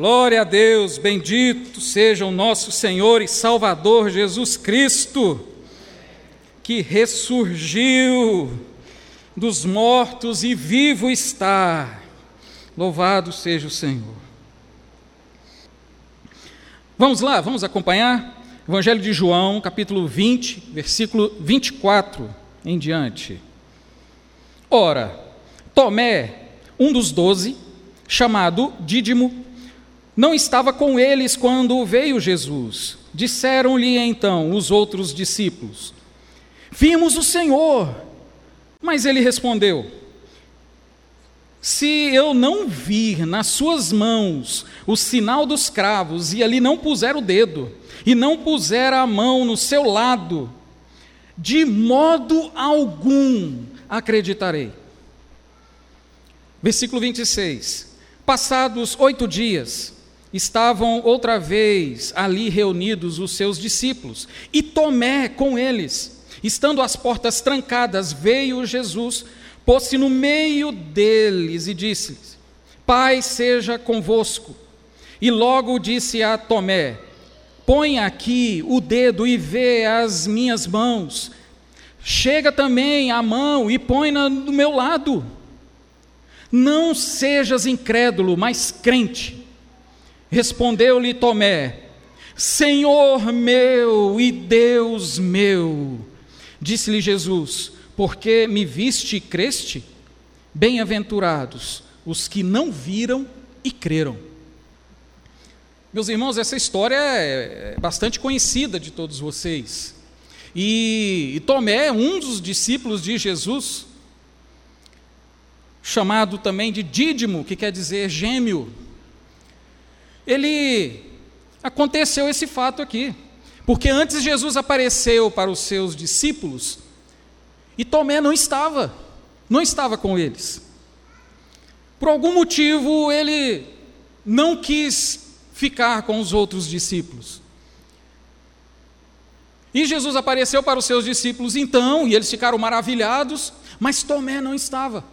Glória a Deus, bendito seja o nosso Senhor e Salvador Jesus Cristo, que ressurgiu dos mortos e vivo está. Louvado seja o Senhor. Vamos lá, vamos acompanhar? Evangelho de João, capítulo 20, versículo 24 em diante. Ora, Tomé, um dos doze, chamado Dídimo, não estava com eles quando veio Jesus. Disseram-lhe então os outros discípulos: Vimos o Senhor. Mas ele respondeu: Se eu não vir nas suas mãos o sinal dos cravos, e ali não puser o dedo, e não puser a mão no seu lado, de modo algum acreditarei. Versículo 26. Passados oito dias, estavam outra vez ali reunidos os seus discípulos, e Tomé com eles. Estando as portas trancadas, veio Jesus, pôs-se no meio deles e disse-lhes: Pai seja convosco. E logo disse a Tomé: Põe aqui o dedo e vê as minhas mãos. Chega também a mão e põe-na do meu lado não sejas incrédulo, mas crente. Respondeu-lhe Tomé: Senhor meu e Deus meu. Disse-lhe Jesus: Porque me viste e creste? Bem-aventurados os que não viram e creram. Meus irmãos, essa história é bastante conhecida de todos vocês. E, e Tomé, um dos discípulos de Jesus, chamado também de Dídimo, que quer dizer gêmeo. Ele aconteceu esse fato aqui, porque antes Jesus apareceu para os seus discípulos e Tomé não estava, não estava com eles. Por algum motivo ele não quis ficar com os outros discípulos. E Jesus apareceu para os seus discípulos então, e eles ficaram maravilhados, mas Tomé não estava.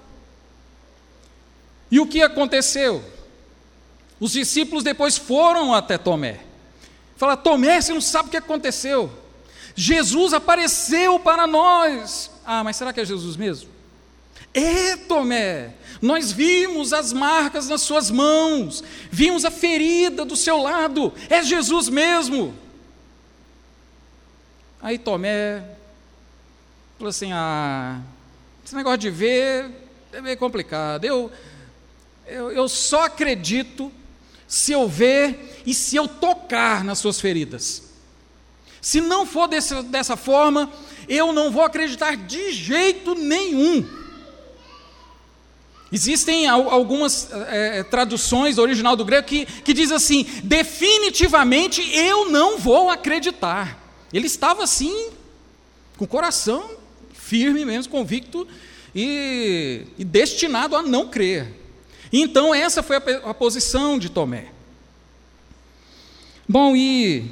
E o que aconteceu? Os discípulos depois foram até Tomé. Falaram: Tomé, você não sabe o que aconteceu. Jesus apareceu para nós. Ah, mas será que é Jesus mesmo? É, Tomé. Nós vimos as marcas nas suas mãos, vimos a ferida do seu lado. É Jesus mesmo. Aí Tomé falou assim: Ah, esse negócio de ver é meio complicado. Eu, eu, eu só acredito se eu ver e se eu tocar nas suas feridas. Se não for desse, dessa forma, eu não vou acreditar de jeito nenhum. Existem algumas é, traduções do original do grego que, que diz assim: definitivamente eu não vou acreditar. Ele estava assim, com o coração firme mesmo, convicto e, e destinado a não crer. Então, essa foi a, a posição de Tomé. Bom, e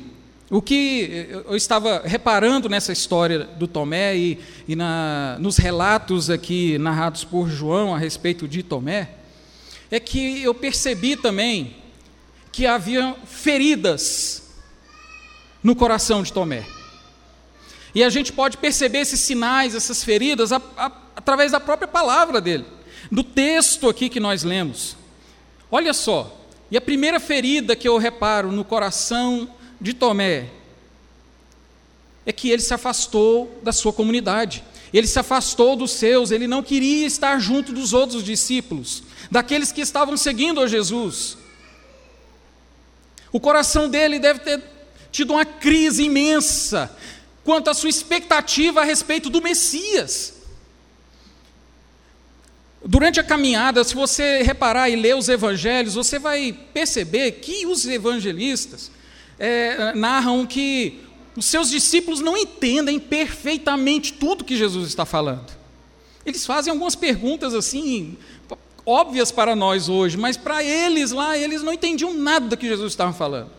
o que eu estava reparando nessa história do Tomé e, e na, nos relatos aqui narrados por João a respeito de Tomé, é que eu percebi também que havia feridas no coração de Tomé. E a gente pode perceber esses sinais, essas feridas, a, a, através da própria palavra dele do texto aqui que nós lemos. Olha só, e a primeira ferida que eu reparo no coração de Tomé é que ele se afastou da sua comunidade, ele se afastou dos seus, ele não queria estar junto dos outros discípulos, daqueles que estavam seguindo a Jesus. O coração dele deve ter tido uma crise imensa quanto à sua expectativa a respeito do Messias. Durante a caminhada, se você reparar e ler os evangelhos, você vai perceber que os evangelistas é, narram que os seus discípulos não entendem perfeitamente tudo que Jesus está falando. Eles fazem algumas perguntas assim, óbvias para nós hoje, mas para eles lá, eles não entendiam nada que Jesus estava falando.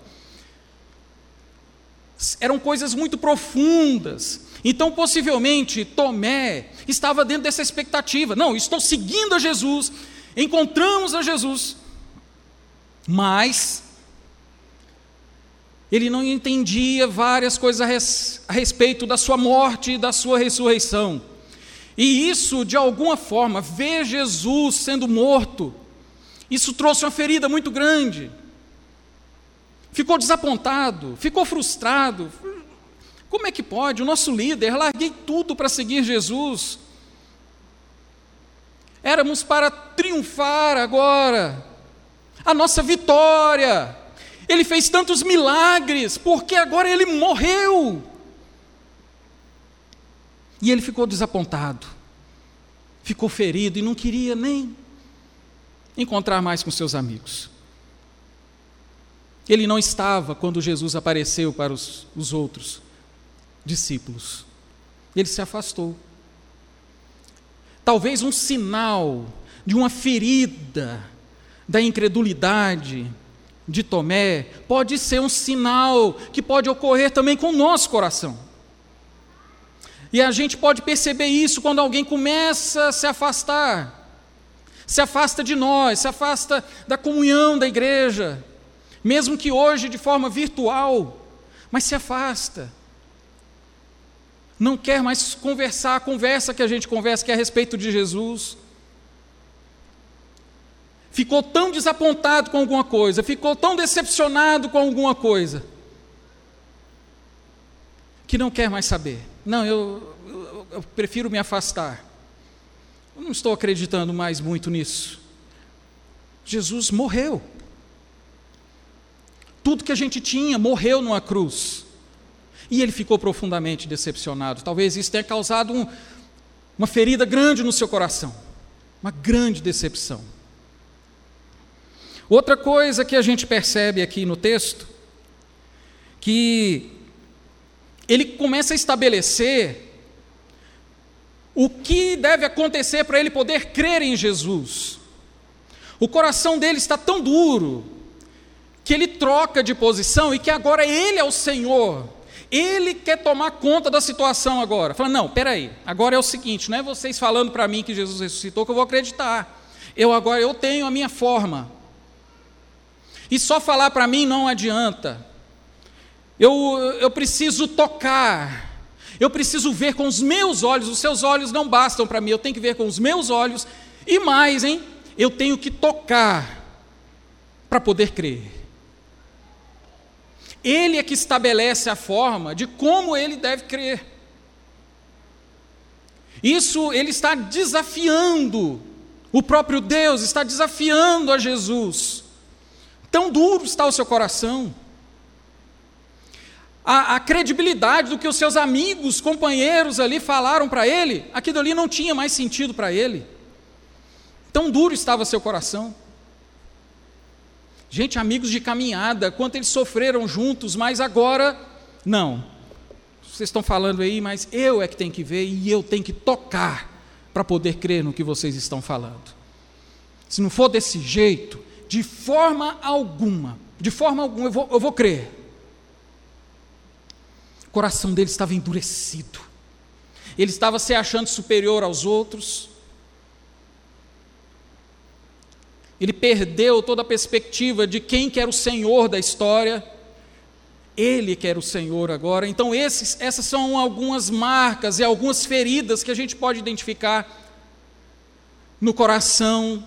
Eram coisas muito profundas, então, possivelmente, Tomé estava dentro dessa expectativa. Não, estou seguindo a Jesus, encontramos a Jesus. Mas Ele não entendia várias coisas a, res, a respeito da sua morte e da sua ressurreição. E isso, de alguma forma, ver Jesus sendo morto, isso trouxe uma ferida muito grande. Ficou desapontado, ficou frustrado. Como é que pode? O nosso líder, larguei tudo para seguir Jesus. Éramos para triunfar agora. A nossa vitória. Ele fez tantos milagres, porque agora ele morreu. E ele ficou desapontado, ficou ferido e não queria nem encontrar mais com seus amigos. Ele não estava quando Jesus apareceu para os, os outros discípulos. Ele se afastou. Talvez um sinal de uma ferida da incredulidade de Tomé pode ser um sinal que pode ocorrer também com o nosso coração. E a gente pode perceber isso quando alguém começa a se afastar, se afasta de nós, se afasta da comunhão da igreja, mesmo que hoje de forma virtual, mas se afasta. Não quer mais conversar a conversa que a gente conversa, que é a respeito de Jesus. Ficou tão desapontado com alguma coisa, ficou tão decepcionado com alguma coisa, que não quer mais saber. Não, eu, eu, eu prefiro me afastar. Eu não estou acreditando mais muito nisso. Jesus morreu. Tudo que a gente tinha morreu numa cruz. E ele ficou profundamente decepcionado. Talvez isso tenha causado um, uma ferida grande no seu coração. Uma grande decepção. Outra coisa que a gente percebe aqui no texto, que ele começa a estabelecer o que deve acontecer para ele poder crer em Jesus. O coração dele está tão duro que ele troca de posição e que agora ele é o Senhor. Ele quer tomar conta da situação agora. Fala, não, peraí, agora é o seguinte, não é vocês falando para mim que Jesus ressuscitou que eu vou acreditar. Eu agora eu tenho a minha forma. E só falar para mim não adianta. Eu, eu preciso tocar, eu preciso ver com os meus olhos, os seus olhos não bastam para mim, eu tenho que ver com os meus olhos, e mais, hein? Eu tenho que tocar para poder crer. Ele é que estabelece a forma de como ele deve crer. Isso ele está desafiando o próprio Deus, está desafiando a Jesus. Tão duro está o seu coração a, a credibilidade do que os seus amigos, companheiros ali falaram para ele, aquilo ali não tinha mais sentido para ele. Tão duro estava seu coração. Gente, amigos de caminhada, quanto eles sofreram juntos, mas agora, não. Vocês estão falando aí, mas eu é que tenho que ver e eu tenho que tocar para poder crer no que vocês estão falando. Se não for desse jeito, de forma alguma, de forma alguma eu vou, eu vou crer coração dele estava endurecido. Ele estava se achando superior aos outros. Ele perdeu toda a perspectiva de quem que era o Senhor da história. Ele que era o Senhor agora. Então, esses, essas são algumas marcas e algumas feridas que a gente pode identificar no coração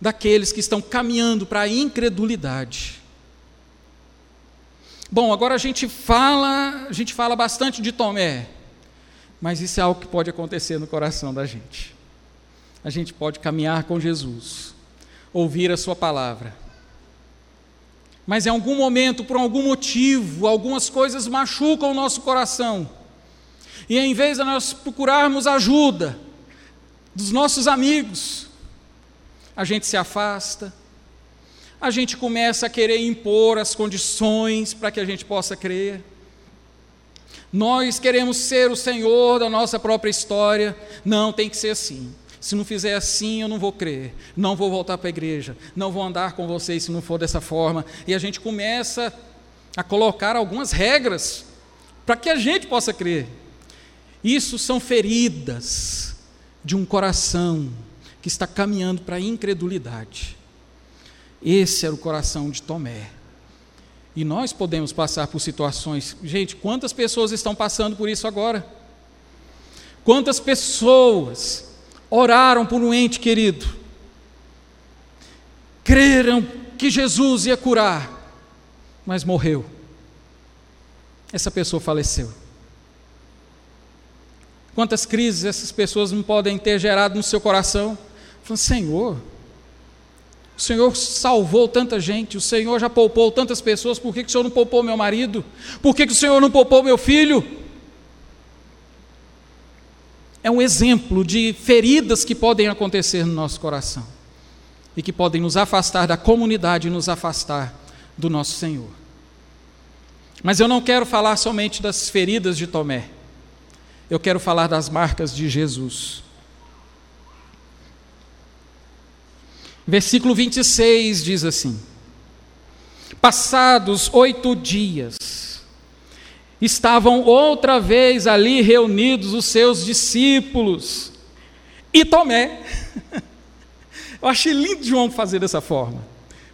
daqueles que estão caminhando para a incredulidade. Bom, agora a gente fala, a gente fala bastante de Tomé, mas isso é algo que pode acontecer no coração da gente. A gente pode caminhar com Jesus, ouvir a sua palavra. Mas em algum momento, por algum motivo, algumas coisas machucam o nosso coração. E em vez de nós procurarmos ajuda dos nossos amigos, a gente se afasta, a gente começa a querer impor as condições para que a gente possa crer. Nós queremos ser o Senhor da nossa própria história. Não, tem que ser assim. Se não fizer assim, eu não vou crer. Não vou voltar para a igreja. Não vou andar com vocês se não for dessa forma. E a gente começa a colocar algumas regras para que a gente possa crer. Isso são feridas de um coração que está caminhando para a incredulidade. Esse era o coração de Tomé. E nós podemos passar por situações. Gente, quantas pessoas estão passando por isso agora? Quantas pessoas oraram por um ente querido, creram que Jesus ia curar, mas morreu. Essa pessoa faleceu. Quantas crises essas pessoas não podem ter gerado no seu coração? Falando, Senhor, o Senhor salvou tanta gente, o Senhor já poupou tantas pessoas, por que, que o Senhor não poupou meu marido? Por que, que o Senhor não poupou meu filho? É um exemplo de feridas que podem acontecer no nosso coração e que podem nos afastar da comunidade e nos afastar do nosso Senhor. Mas eu não quero falar somente das feridas de Tomé, eu quero falar das marcas de Jesus. Versículo 26 diz assim: Passados oito dias, estavam outra vez ali reunidos os seus discípulos e Tomé. Eu achei lindo João fazer dessa forma.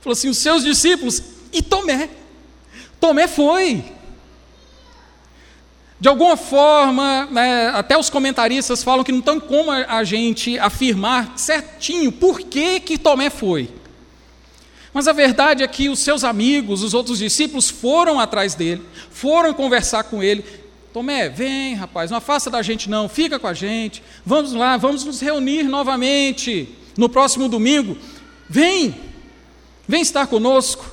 Falou assim: os seus discípulos e Tomé. Tomé foi. De alguma forma, né, até os comentaristas falam que não tem como a gente afirmar certinho por que, que Tomé foi. Mas a verdade é que os seus amigos, os outros discípulos, foram atrás dele, foram conversar com ele. Tomé, vem, rapaz, não afasta da gente não, fica com a gente, vamos lá, vamos nos reunir novamente no próximo domingo. Vem, vem estar conosco.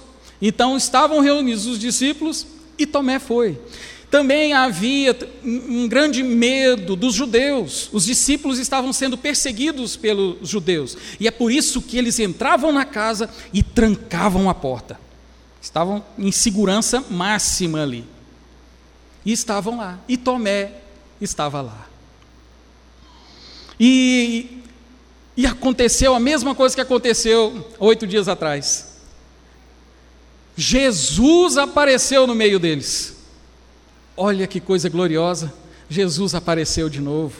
Então estavam reunidos os discípulos e Tomé foi. Também havia um grande medo dos judeus. Os discípulos estavam sendo perseguidos pelos judeus. E é por isso que eles entravam na casa e trancavam a porta. Estavam em segurança máxima ali. E estavam lá. E Tomé estava lá. E, e aconteceu a mesma coisa que aconteceu oito dias atrás. Jesus apareceu no meio deles. Olha que coisa gloriosa, Jesus apareceu de novo.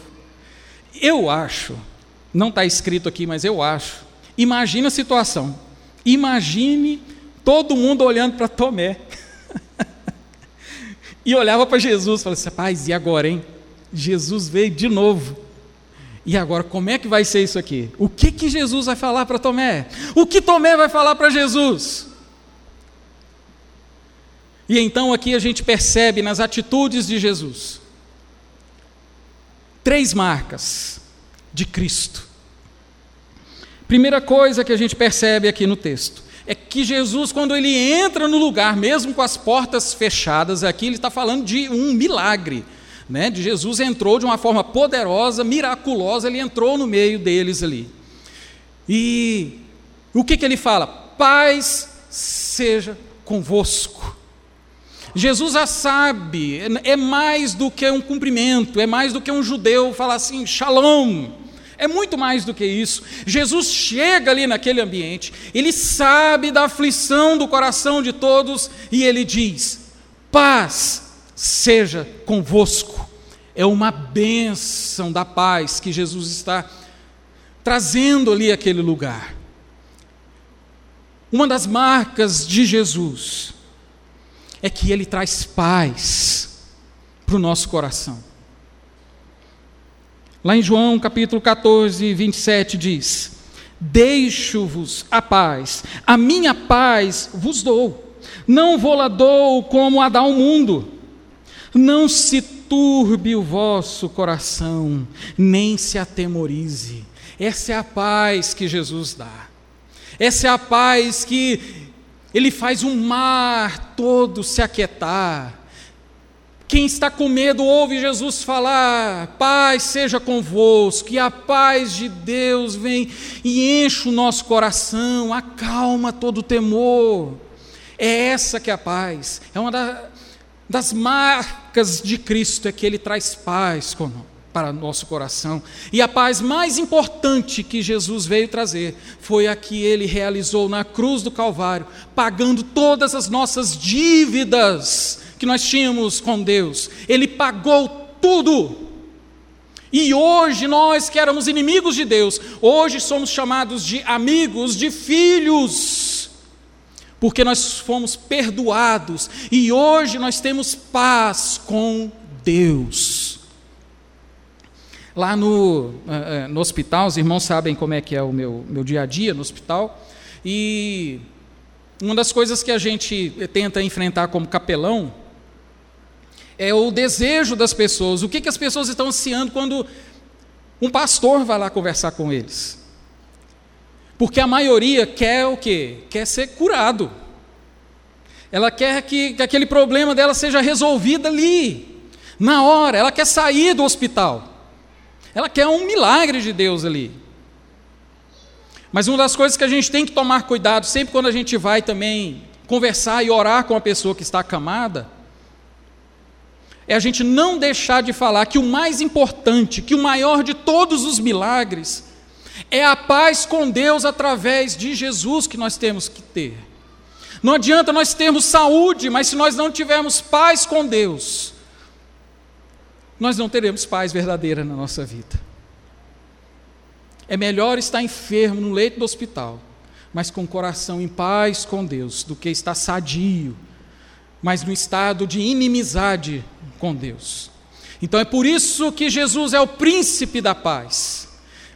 Eu acho, não está escrito aqui, mas eu acho. Imagine a situação. Imagine todo mundo olhando para Tomé. e olhava para Jesus falava assim: Paz, e agora, hein? Jesus veio de novo. E agora, como é que vai ser isso aqui? O que, que Jesus vai falar para Tomé? O que Tomé vai falar para Jesus? E então aqui a gente percebe nas atitudes de Jesus três marcas de Cristo. Primeira coisa que a gente percebe aqui no texto é que Jesus, quando ele entra no lugar, mesmo com as portas fechadas, aqui ele está falando de um milagre. Né, de Jesus entrou de uma forma poderosa, miraculosa, ele entrou no meio deles ali. E o que, que ele fala? Paz seja convosco. Jesus já sabe, é mais do que um cumprimento, é mais do que um judeu falar assim, shalom. É muito mais do que isso. Jesus chega ali naquele ambiente, ele sabe da aflição do coração de todos e ele diz: paz seja convosco. É uma bênção da paz que Jesus está trazendo ali aquele lugar. Uma das marcas de Jesus é que Ele traz paz para o nosso coração. Lá em João capítulo 14, 27 diz: Deixo-vos a paz, a minha paz vos dou, não vou lá dou como a dá o mundo. Não se turbe o vosso coração, nem se atemorize. Essa é a paz que Jesus dá. Essa é a paz que ele faz o mar todo se aquietar. Quem está com medo ouve Jesus falar: Paz seja convosco, e a paz de Deus vem e enche o nosso coração, acalma todo o temor. É essa que é a paz, é uma das marcas de Cristo, é que Ele traz paz conosco para nosso coração. E a paz mais importante que Jesus veio trazer foi a que ele realizou na cruz do Calvário, pagando todas as nossas dívidas que nós tínhamos com Deus. Ele pagou tudo. E hoje nós que éramos inimigos de Deus, hoje somos chamados de amigos, de filhos. porque nós fomos perdoados e hoje nós temos paz com Deus. Lá no, eh, eh, no hospital, os irmãos sabem como é que é o meu, meu dia a dia no hospital, e uma das coisas que a gente tenta enfrentar como capelão é o desejo das pessoas, o que, que as pessoas estão ansiando quando um pastor vai lá conversar com eles. Porque a maioria quer o quê? Quer ser curado. Ela quer que, que aquele problema dela seja resolvido ali, na hora. Ela quer sair do hospital. Ela quer um milagre de Deus ali. Mas uma das coisas que a gente tem que tomar cuidado, sempre quando a gente vai também conversar e orar com a pessoa que está acamada, é a gente não deixar de falar que o mais importante, que o maior de todos os milagres, é a paz com Deus através de Jesus que nós temos que ter. Não adianta nós termos saúde, mas se nós não tivermos paz com Deus, nós não teremos paz verdadeira na nossa vida. É melhor estar enfermo no leito do hospital, mas com o coração em paz com Deus, do que estar sadio, mas no estado de inimizade com Deus. Então é por isso que Jesus é o príncipe da paz,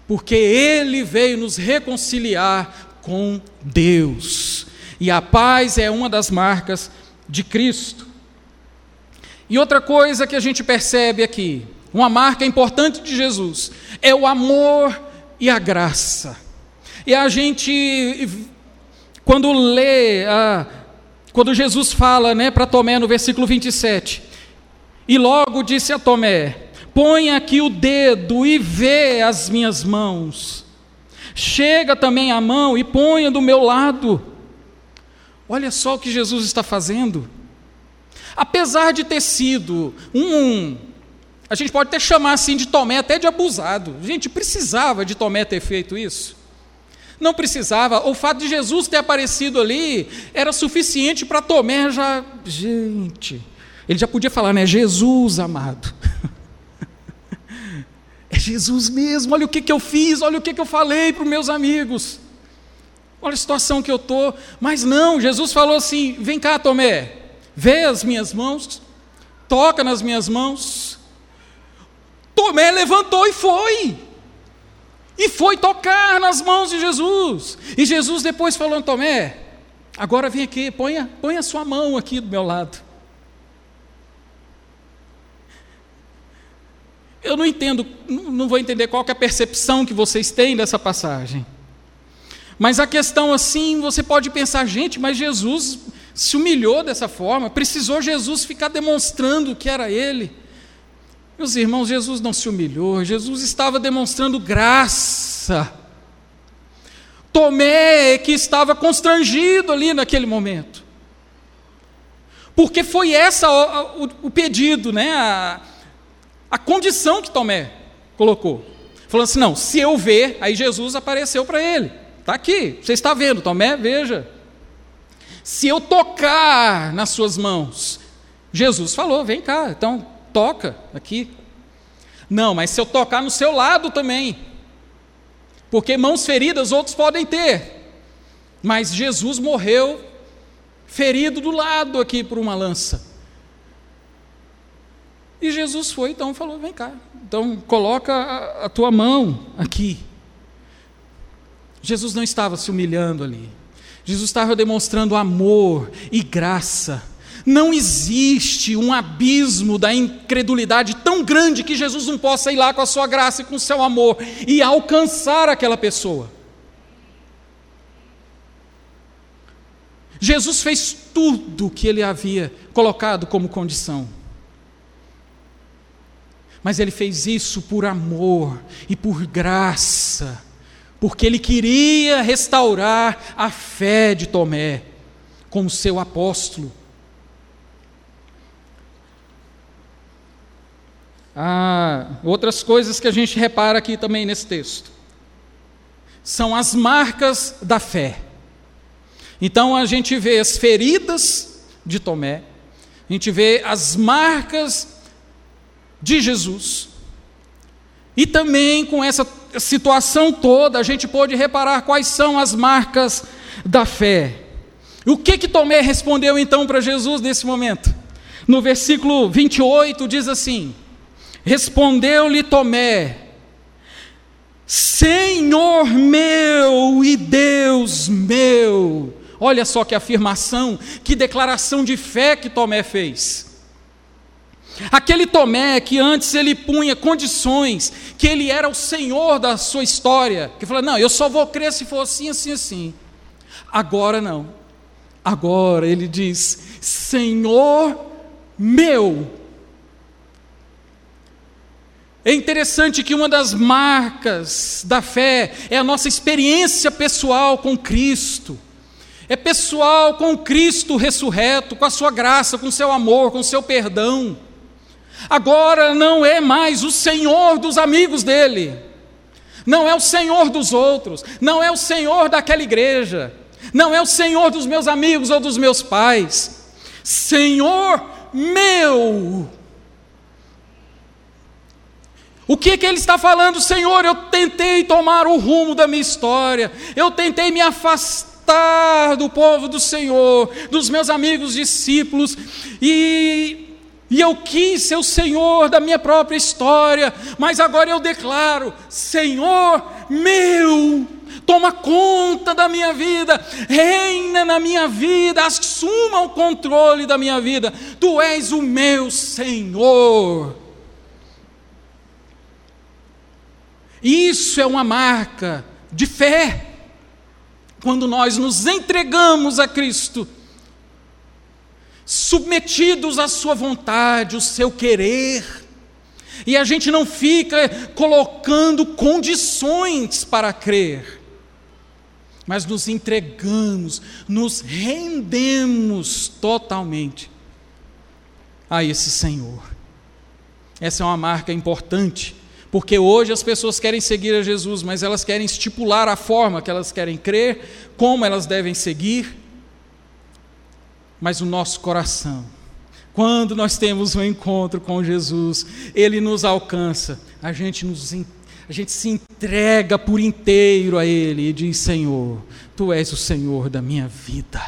porque ele veio nos reconciliar com Deus. E a paz é uma das marcas de Cristo. E outra coisa que a gente percebe aqui, uma marca importante de Jesus, é o amor e a graça. E a gente, quando lê, ah, quando Jesus fala né, para Tomé no versículo 27, e logo disse a Tomé: Põe aqui o dedo e vê as minhas mãos. Chega também a mão e ponha do meu lado. Olha só o que Jesus está fazendo. Apesar de ter sido um a gente pode até chamar assim de Tomé até de abusado. Gente, precisava de Tomé ter feito isso? Não precisava. O fato de Jesus ter aparecido ali era suficiente para Tomé já. Gente, ele já podia falar, né? Jesus amado. é Jesus mesmo. Olha o que, que eu fiz, olha o que, que eu falei para os meus amigos. Olha a situação que eu estou. Mas não, Jesus falou assim: vem cá, Tomé, vê as minhas mãos, toca nas minhas mãos, Tomé levantou e foi. E foi tocar nas mãos de Jesus. E Jesus depois falou: Tomé, agora vem aqui, põe, põe a sua mão aqui do meu lado. Eu não entendo, não vou entender qual é a percepção que vocês têm dessa passagem. Mas a questão assim, você pode pensar, gente, mas Jesus se humilhou dessa forma, precisou Jesus ficar demonstrando que era ele. Meus irmãos, Jesus não se humilhou, Jesus estava demonstrando graça. Tomé que estava constrangido ali naquele momento. Porque foi essa o, o, o pedido, né? A, a condição que Tomé colocou. Falando assim: não, se eu ver, aí Jesus apareceu para ele. Está aqui, você está vendo, Tomé, veja. Se eu tocar nas suas mãos, Jesus falou: vem cá, então toca aqui. Não, mas se eu tocar no seu lado também. Porque mãos feridas outros podem ter. Mas Jesus morreu ferido do lado aqui por uma lança. E Jesus foi então falou: "Vem cá. Então coloca a, a tua mão aqui". Jesus não estava se humilhando ali. Jesus estava demonstrando amor e graça não existe um abismo da incredulidade tão grande que Jesus não possa ir lá com a sua graça e com o seu amor e alcançar aquela pessoa. Jesus fez tudo o que ele havia colocado como condição. Mas ele fez isso por amor e por graça, porque ele queria restaurar a fé de Tomé como seu apóstolo. Ah, outras coisas que a gente repara aqui também nesse texto são as marcas da fé. Então a gente vê as feridas de Tomé, a gente vê as marcas de Jesus. E também com essa situação toda, a gente pode reparar quais são as marcas da fé. O que que Tomé respondeu então para Jesus nesse momento? No versículo 28 diz assim: Respondeu-lhe Tomé: Senhor meu e Deus meu. Olha só que afirmação, que declaração de fé que Tomé fez. Aquele Tomé que antes ele punha condições, que ele era o senhor da sua história, que falou: Não, eu só vou crer se for assim, assim, assim. Agora não. Agora ele diz: Senhor meu. É interessante que uma das marcas da fé é a nossa experiência pessoal com Cristo. É pessoal com Cristo ressurreto, com a sua graça, com o seu amor, com o seu perdão. Agora não é mais o Senhor dos amigos dele, não é o Senhor dos outros, não é o Senhor daquela igreja, não é o Senhor dos meus amigos ou dos meus pais. Senhor meu. O que, que ele está falando, Senhor? Eu tentei tomar o rumo da minha história, eu tentei me afastar do povo do Senhor, dos meus amigos discípulos, e e eu quis ser o Senhor da minha própria história, mas agora eu declaro: Senhor meu, toma conta da minha vida, reina na minha vida, assuma o controle da minha vida, tu és o meu Senhor. Isso é uma marca de fé, quando nós nos entregamos a Cristo submetidos à sua vontade, o seu querer. E a gente não fica colocando condições para crer, mas nos entregamos, nos rendemos totalmente a esse Senhor. Essa é uma marca importante, porque hoje as pessoas querem seguir a Jesus, mas elas querem estipular a forma que elas querem crer, como elas devem seguir mas o nosso coração. Quando nós temos um encontro com Jesus, Ele nos alcança, a gente, nos, a gente se entrega por inteiro a Ele e diz: Senhor, Tu és o Senhor da minha vida,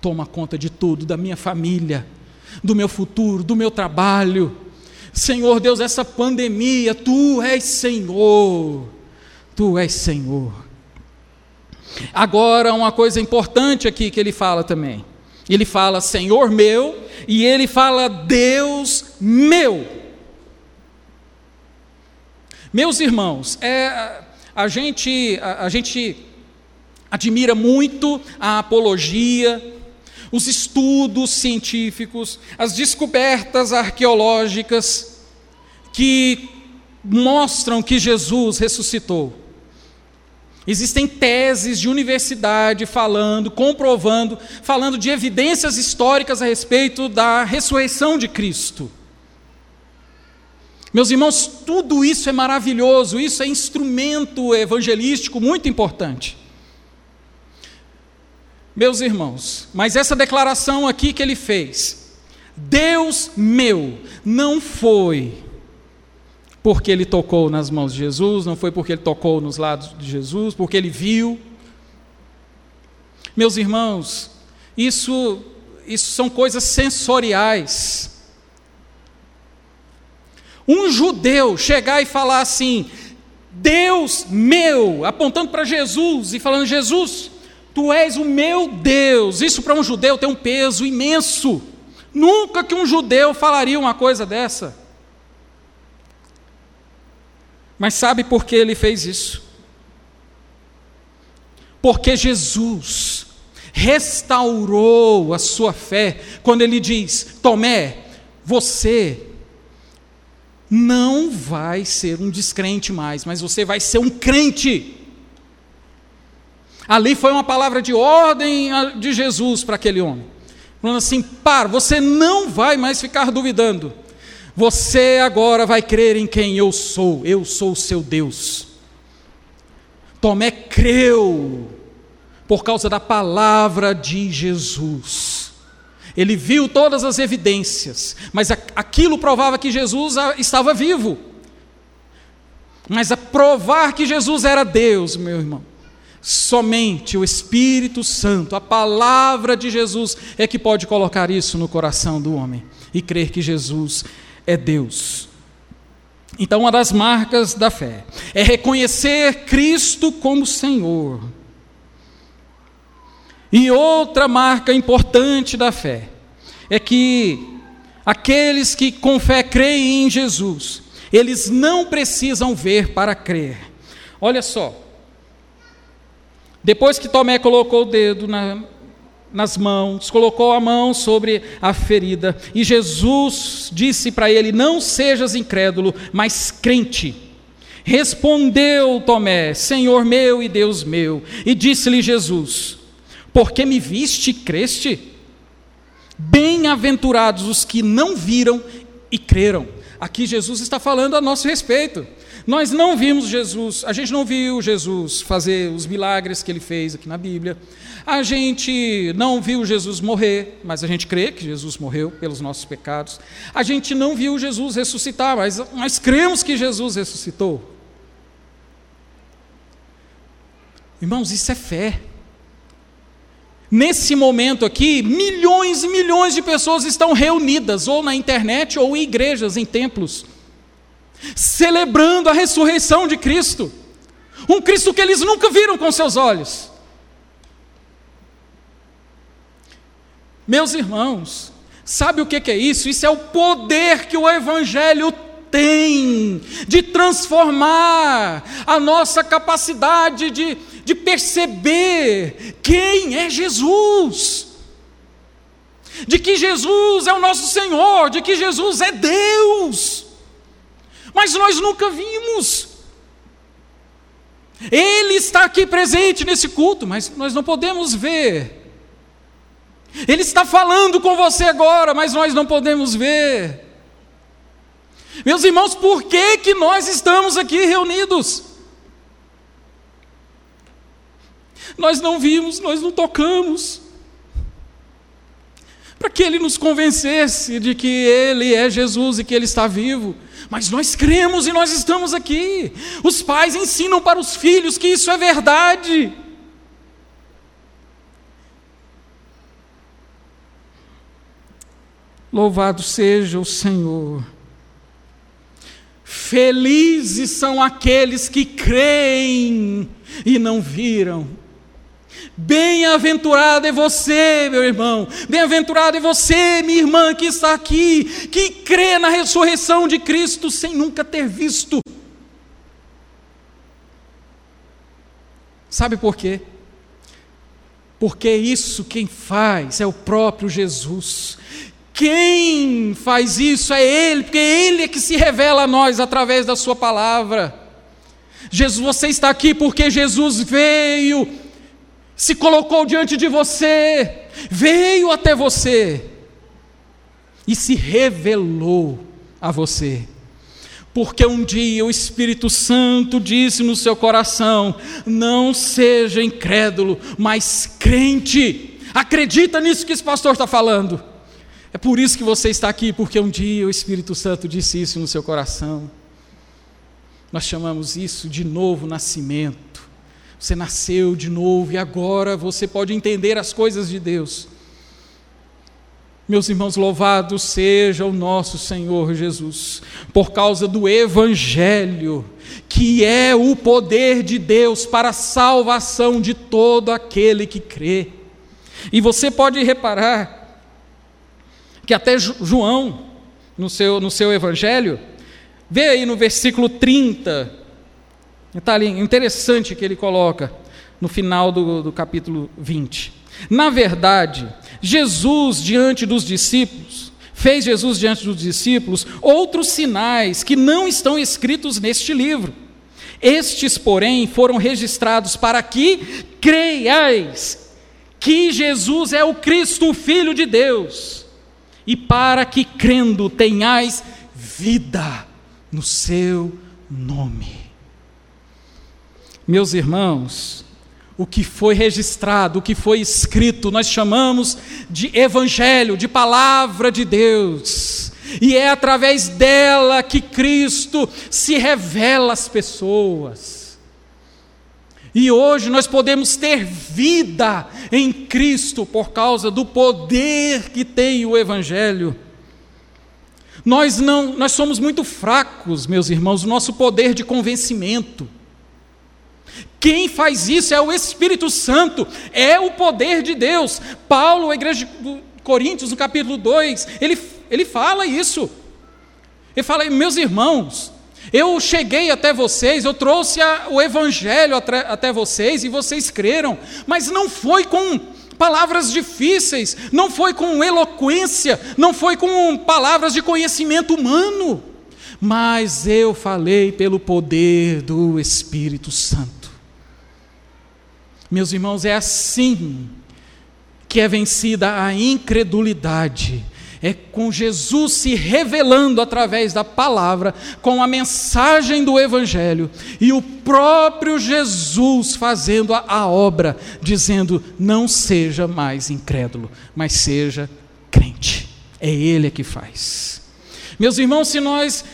toma conta de tudo, da minha família, do meu futuro, do meu trabalho. Senhor Deus, essa pandemia, Tu és Senhor, Tu és Senhor. Agora, uma coisa importante aqui que ele fala também. Ele fala Senhor meu e ele fala Deus meu. Meus irmãos, é, a, gente, a, a gente admira muito a apologia, os estudos científicos, as descobertas arqueológicas que mostram que Jesus ressuscitou. Existem teses de universidade falando, comprovando, falando de evidências históricas a respeito da ressurreição de Cristo. Meus irmãos, tudo isso é maravilhoso, isso é instrumento evangelístico muito importante. Meus irmãos, mas essa declaração aqui que ele fez, Deus meu, não foi porque ele tocou nas mãos de Jesus, não foi porque ele tocou nos lados de Jesus, porque ele viu. Meus irmãos, isso, isso são coisas sensoriais. Um judeu chegar e falar assim, Deus meu, apontando para Jesus e falando: Jesus, tu és o meu Deus. Isso para um judeu tem um peso imenso. Nunca que um judeu falaria uma coisa dessa. Mas sabe por que ele fez isso? Porque Jesus restaurou a sua fé quando ele diz: Tomé, você não vai ser um descrente mais, mas você vai ser um crente. Ali foi uma palavra de ordem de Jesus para aquele homem. Falando assim: para, você não vai mais ficar duvidando. Você agora vai crer em quem eu sou, eu sou o seu Deus. Tomé creu por causa da palavra de Jesus. Ele viu todas as evidências, mas aquilo provava que Jesus estava vivo. Mas a provar que Jesus era Deus, meu irmão, Somente o Espírito Santo, a palavra de Jesus, é que pode colocar isso no coração do homem e crer que Jesus é Deus. Então, uma das marcas da fé é reconhecer Cristo como Senhor. E outra marca importante da fé é que aqueles que com fé creem em Jesus, eles não precisam ver para crer. Olha só, depois que Tomé colocou o dedo na, nas mãos, colocou a mão sobre a ferida, e Jesus disse para ele: Não sejas incrédulo, mas crente. Respondeu Tomé: Senhor meu e Deus meu. E disse-lhe Jesus: Porque me viste e creste? Bem-aventurados os que não viram e creram. Aqui Jesus está falando a nosso respeito. Nós não vimos Jesus, a gente não viu Jesus fazer os milagres que ele fez aqui na Bíblia. A gente não viu Jesus morrer, mas a gente crê que Jesus morreu pelos nossos pecados. A gente não viu Jesus ressuscitar, mas nós cremos que Jesus ressuscitou. Irmãos, isso é fé. Nesse momento aqui, milhões e milhões de pessoas estão reunidas, ou na internet, ou em igrejas, em templos celebrando a ressurreição de Cristo. Um Cristo que eles nunca viram com seus olhos. Meus irmãos, sabe o que é isso? Isso é o poder que o Evangelho tem de transformar a nossa capacidade de, de perceber quem é Jesus. De que Jesus é o nosso Senhor, de que Jesus é Deus mas nós nunca vimos. Ele está aqui presente nesse culto, mas nós não podemos ver. Ele está falando com você agora, mas nós não podemos ver. Meus irmãos, por que, que nós estamos aqui reunidos? Nós não vimos, nós não tocamos. Para que ele nos convencesse de que ele é Jesus e que ele está vivo. Mas nós cremos e nós estamos aqui. Os pais ensinam para os filhos que isso é verdade. Louvado seja o Senhor. Felizes são aqueles que creem e não viram. Bem-aventurado é você, meu irmão. Bem-aventurado é você, minha irmã, que está aqui, que crê na ressurreição de Cristo sem nunca ter visto. Sabe por quê? Porque isso quem faz é o próprio Jesus. Quem faz isso é Ele, porque Ele é que se revela a nós através da Sua palavra. Jesus, você está aqui porque Jesus veio se colocou diante de você, veio até você e se revelou a você. Porque um dia o Espírito Santo disse no seu coração: não seja incrédulo, mas crente. Acredita nisso que esse pastor está falando. É por isso que você está aqui, porque um dia o Espírito Santo disse isso no seu coração. Nós chamamos isso de novo nascimento. Você nasceu de novo e agora você pode entender as coisas de Deus. Meus irmãos, louvado seja o nosso Senhor Jesus, por causa do Evangelho, que é o poder de Deus para a salvação de todo aquele que crê. E você pode reparar que até João, no seu, no seu Evangelho, vê aí no versículo 30, Está ali, interessante que ele coloca no final do, do capítulo 20. Na verdade, Jesus diante dos discípulos, fez Jesus diante dos discípulos outros sinais que não estão escritos neste livro. Estes, porém, foram registrados para que creiais que Jesus é o Cristo, o Filho de Deus, e para que crendo tenhais vida no seu nome. Meus irmãos, o que foi registrado, o que foi escrito, nós chamamos de evangelho, de palavra de Deus. E é através dela que Cristo se revela às pessoas. E hoje nós podemos ter vida em Cristo por causa do poder que tem o Evangelho. Nós não, nós somos muito fracos, meus irmãos, o nosso poder de convencimento. Quem faz isso é o Espírito Santo, é o poder de Deus. Paulo, a igreja de Coríntios, no capítulo 2, ele, ele fala isso. Ele fala, meus irmãos, eu cheguei até vocês, eu trouxe a, o Evangelho até, até vocês e vocês creram, mas não foi com palavras difíceis, não foi com eloquência, não foi com palavras de conhecimento humano, mas eu falei pelo poder do Espírito Santo. Meus irmãos, é assim que é vencida a incredulidade é com Jesus se revelando através da palavra, com a mensagem do Evangelho, e o próprio Jesus fazendo a, a obra, dizendo: não seja mais incrédulo, mas seja crente. É Ele que faz. Meus irmãos, se nós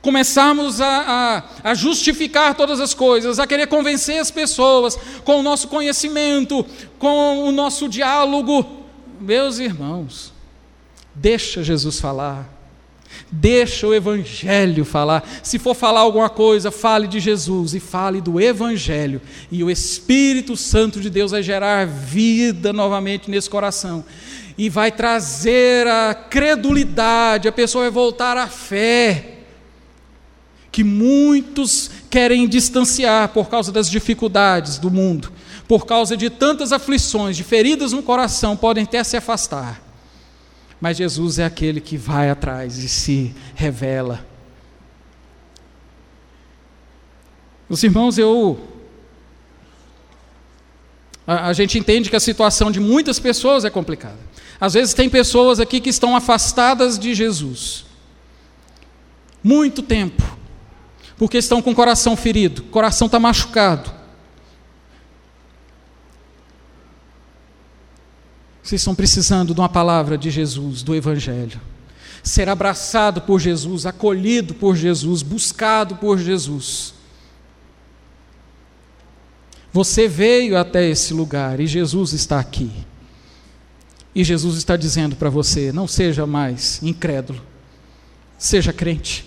começarmos a, a, a, justificar todas as coisas, a querer convencer as pessoas com o nosso conhecimento, com o nosso diálogo, meus irmãos, Deixa Jesus falar. Deixa o Evangelho falar. Se for falar alguma coisa, fale de Jesus e fale do Evangelho. E o Espírito Santo de Deus vai gerar vida novamente nesse coração. E vai trazer a credulidade, a pessoa vai voltar à fé. Que muitos querem distanciar por causa das dificuldades do mundo, por causa de tantas aflições, de feridas no coração, podem até se afastar mas Jesus é aquele que vai atrás e se revela. Os irmãos, eu. A, a, gente entende que a situação de muitas pessoas é complicada. Às vezes tem pessoas aqui que estão afastadas de Jesus. Muito tempo. Porque estão com o coração ferido, o coração está machucado. Vocês estão precisando de uma palavra de Jesus, do Evangelho. Ser abraçado por Jesus, acolhido por Jesus, buscado por Jesus. Você veio até esse lugar e Jesus está aqui. E Jesus está dizendo para você: não seja mais incrédulo, seja crente.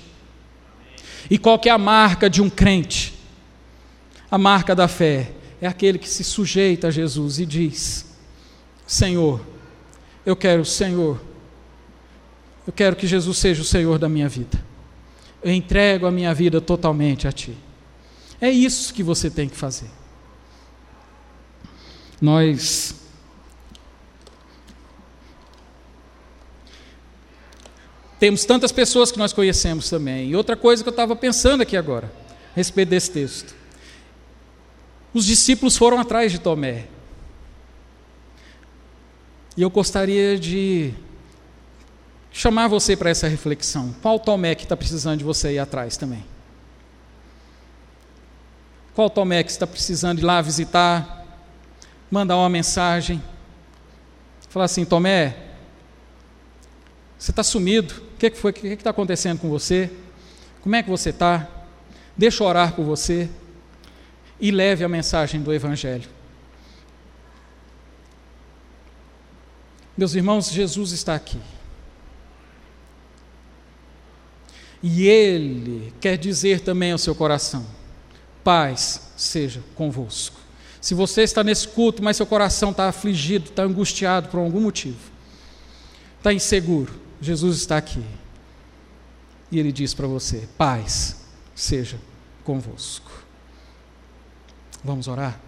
E qual que é a marca de um crente? A marca da fé é aquele que se sujeita a Jesus e diz: Senhor, eu quero, Senhor, eu quero que Jesus seja o Senhor da minha vida. Eu entrego a minha vida totalmente a Ti. É isso que você tem que fazer. Nós temos tantas pessoas que nós conhecemos também. E outra coisa que eu estava pensando aqui agora, a respeito desse texto. Os discípulos foram atrás de Tomé. E eu gostaria de chamar você para essa reflexão. Qual Tomé que está precisando de você ir atrás também? Qual Tomé que está precisando ir lá visitar, mandar uma mensagem, falar assim: Tomé, você está sumido, o que, que foi? O que está acontecendo com você? Como é que você está? Deixa eu orar por você e leve a mensagem do Evangelho. Meus irmãos, Jesus está aqui. E Ele quer dizer também ao seu coração: paz seja convosco. Se você está nesse culto, mas seu coração está afligido, está angustiado por algum motivo, está inseguro, Jesus está aqui. E Ele diz para você: paz seja convosco. Vamos orar?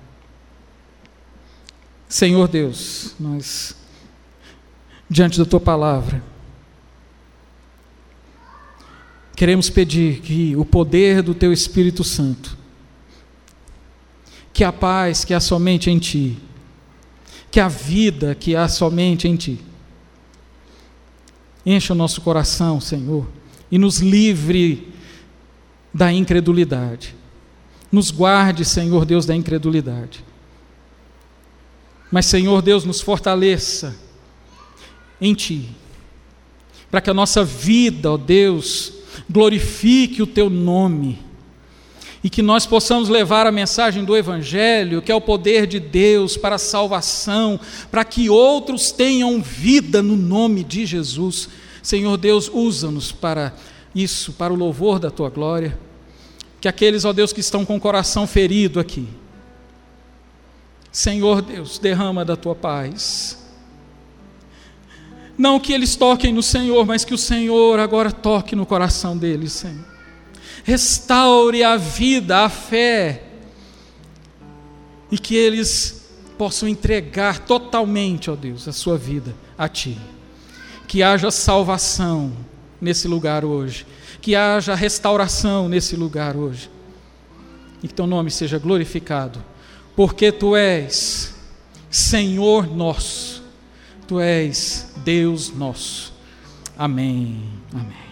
Senhor Deus, nós diante da tua palavra. Queremos pedir que o poder do teu Espírito Santo, que a paz que há somente em ti, que a vida que há somente em ti, encha o nosso coração, Senhor, e nos livre da incredulidade. Nos guarde, Senhor Deus, da incredulidade. Mas, Senhor Deus, nos fortaleça em Ti, para que a nossa vida, ó Deus, glorifique o Teu nome e que nós possamos levar a mensagem do Evangelho, que é o poder de Deus para a salvação, para que outros tenham vida no nome de Jesus. Senhor Deus, usa-nos para isso, para o louvor da tua glória. Que aqueles, ó Deus, que estão com o coração ferido aqui, Senhor Deus, derrama da tua paz. Não que eles toquem no Senhor, mas que o Senhor agora toque no coração deles, Senhor. Restaure a vida, a fé, e que eles possam entregar totalmente, ó Deus, a sua vida a Ti. Que haja salvação nesse lugar hoje, que haja restauração nesse lugar hoje, e que Teu nome seja glorificado, porque Tu és Senhor nosso, Tu és Deus nosso. Amém. Amém.